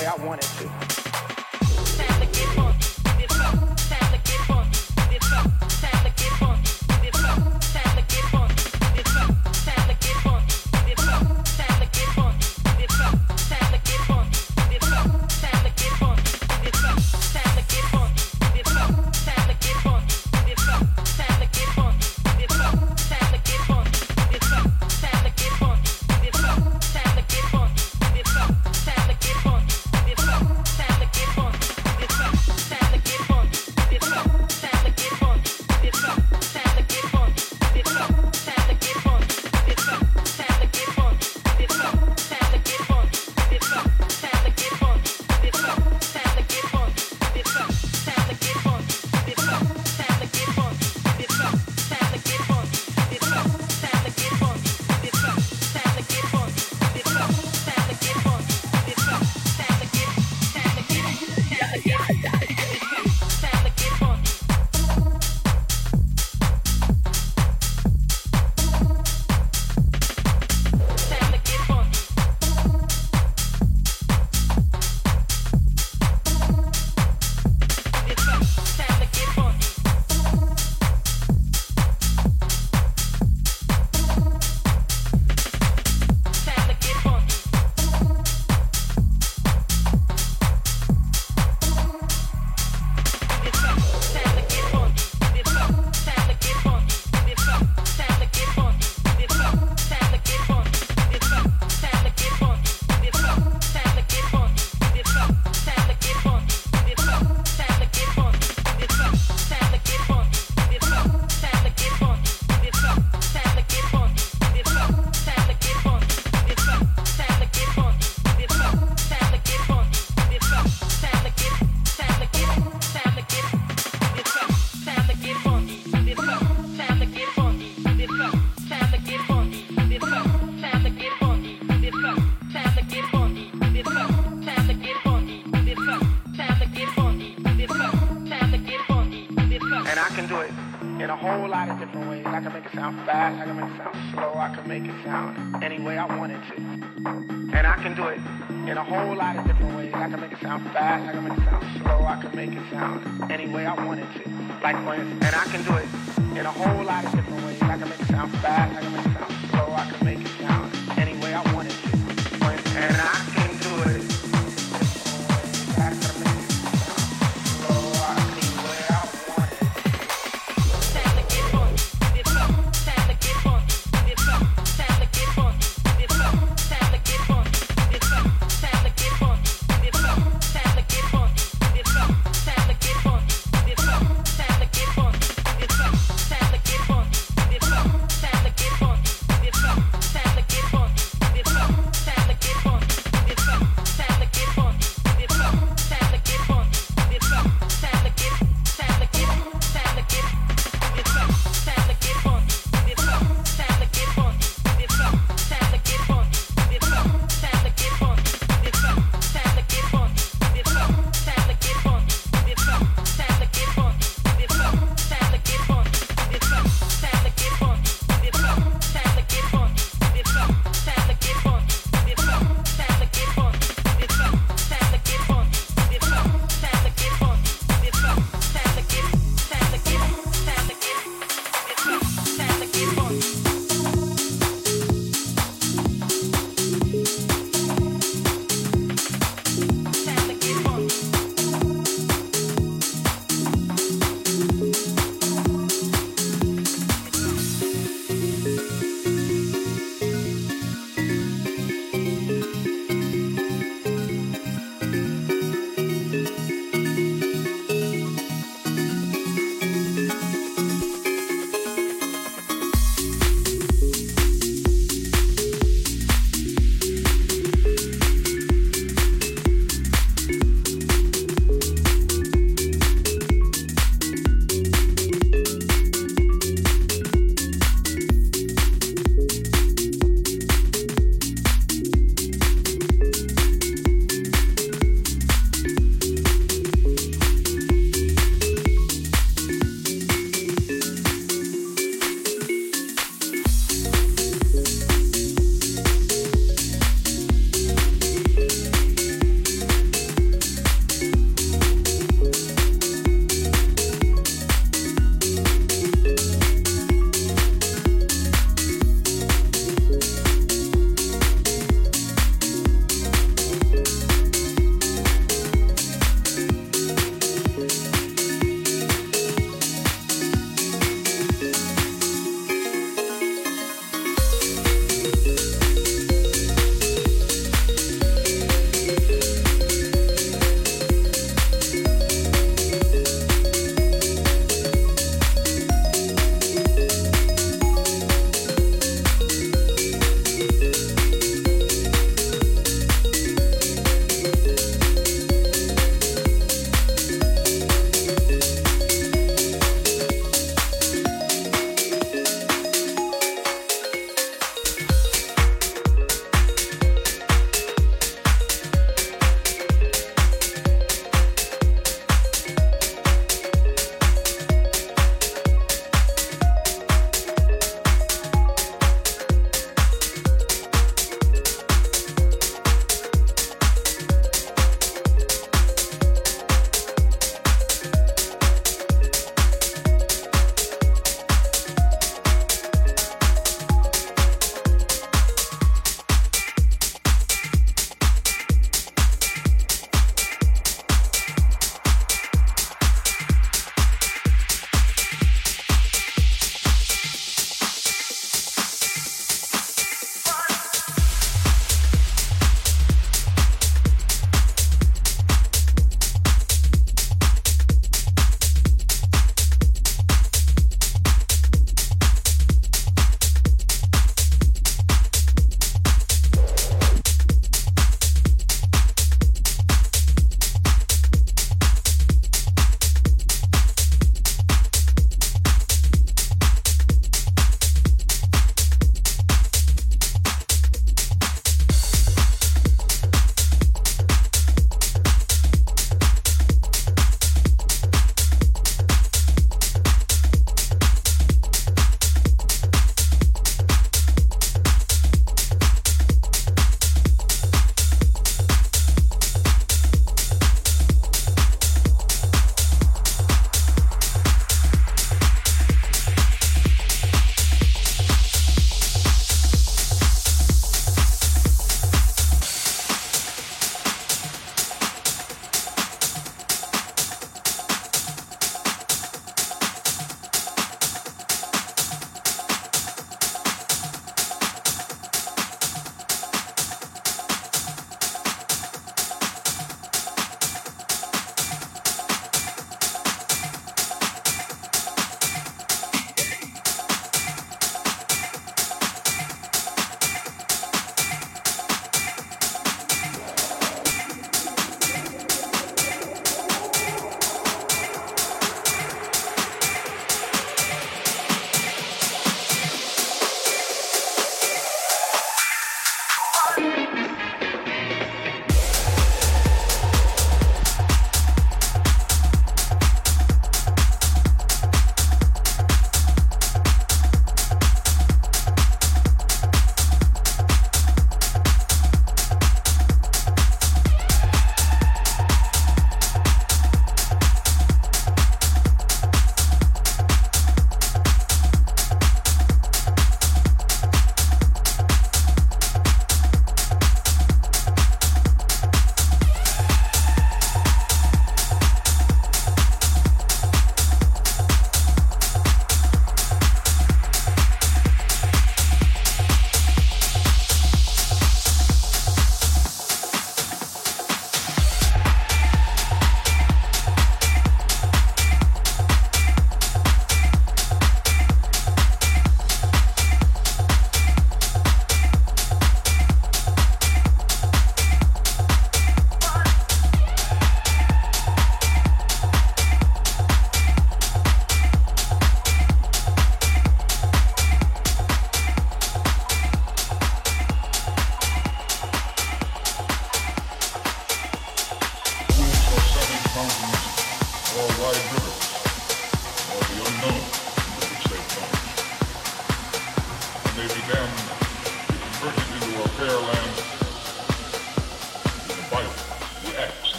way I wanted to.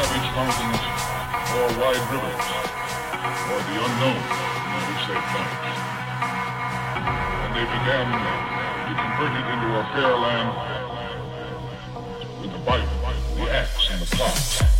savage mountains, or wide rivers, or the unknown in which they plunged. And they began to convert it into a fair land with the Bible, the axe, and the plow.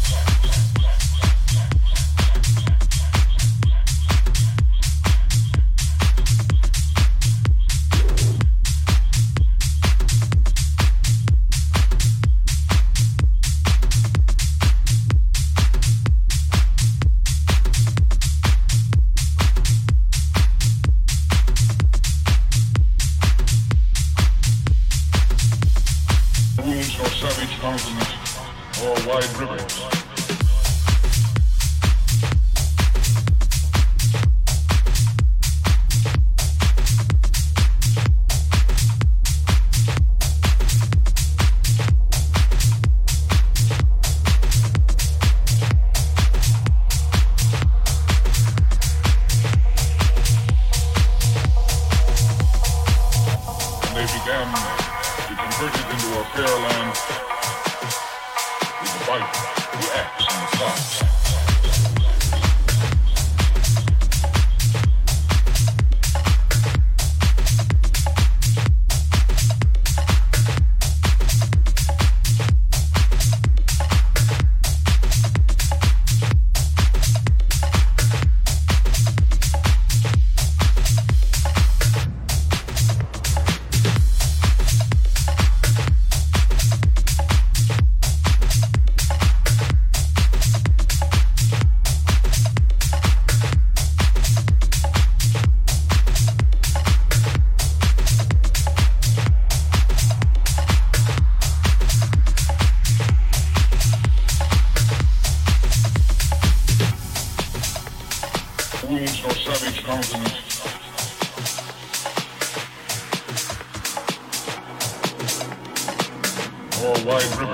savage white. Or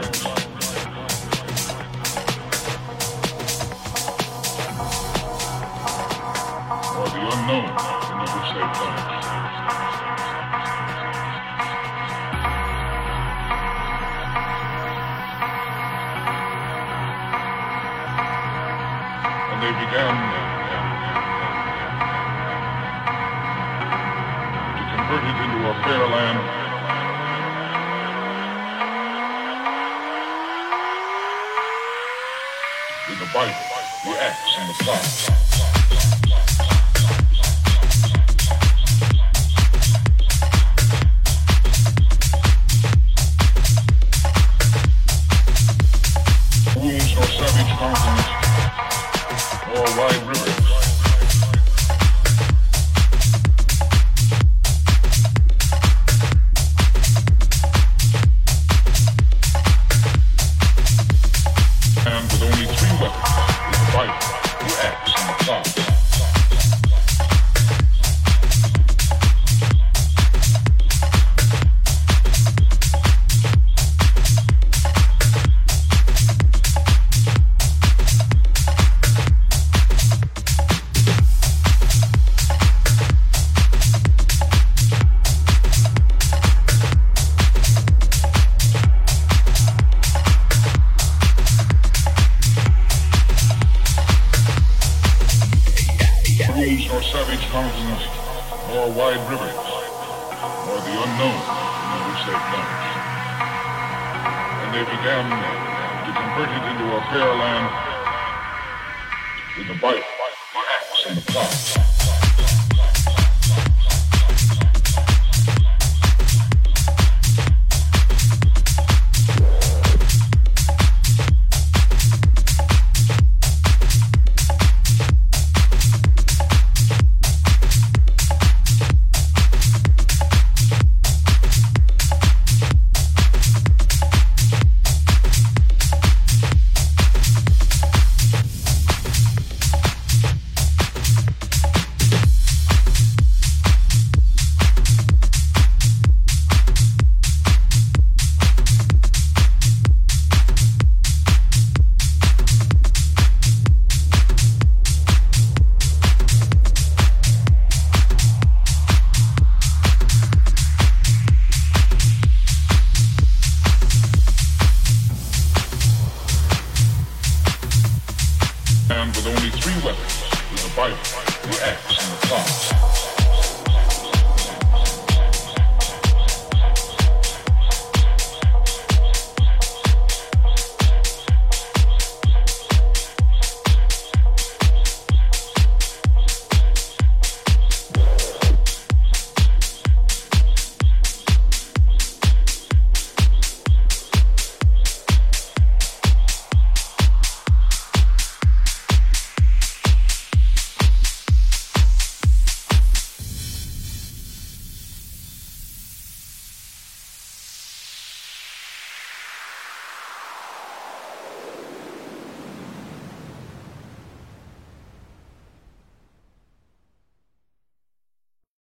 so flourished. And they began to convert it into a fair land with the bite, the axe, and the plow.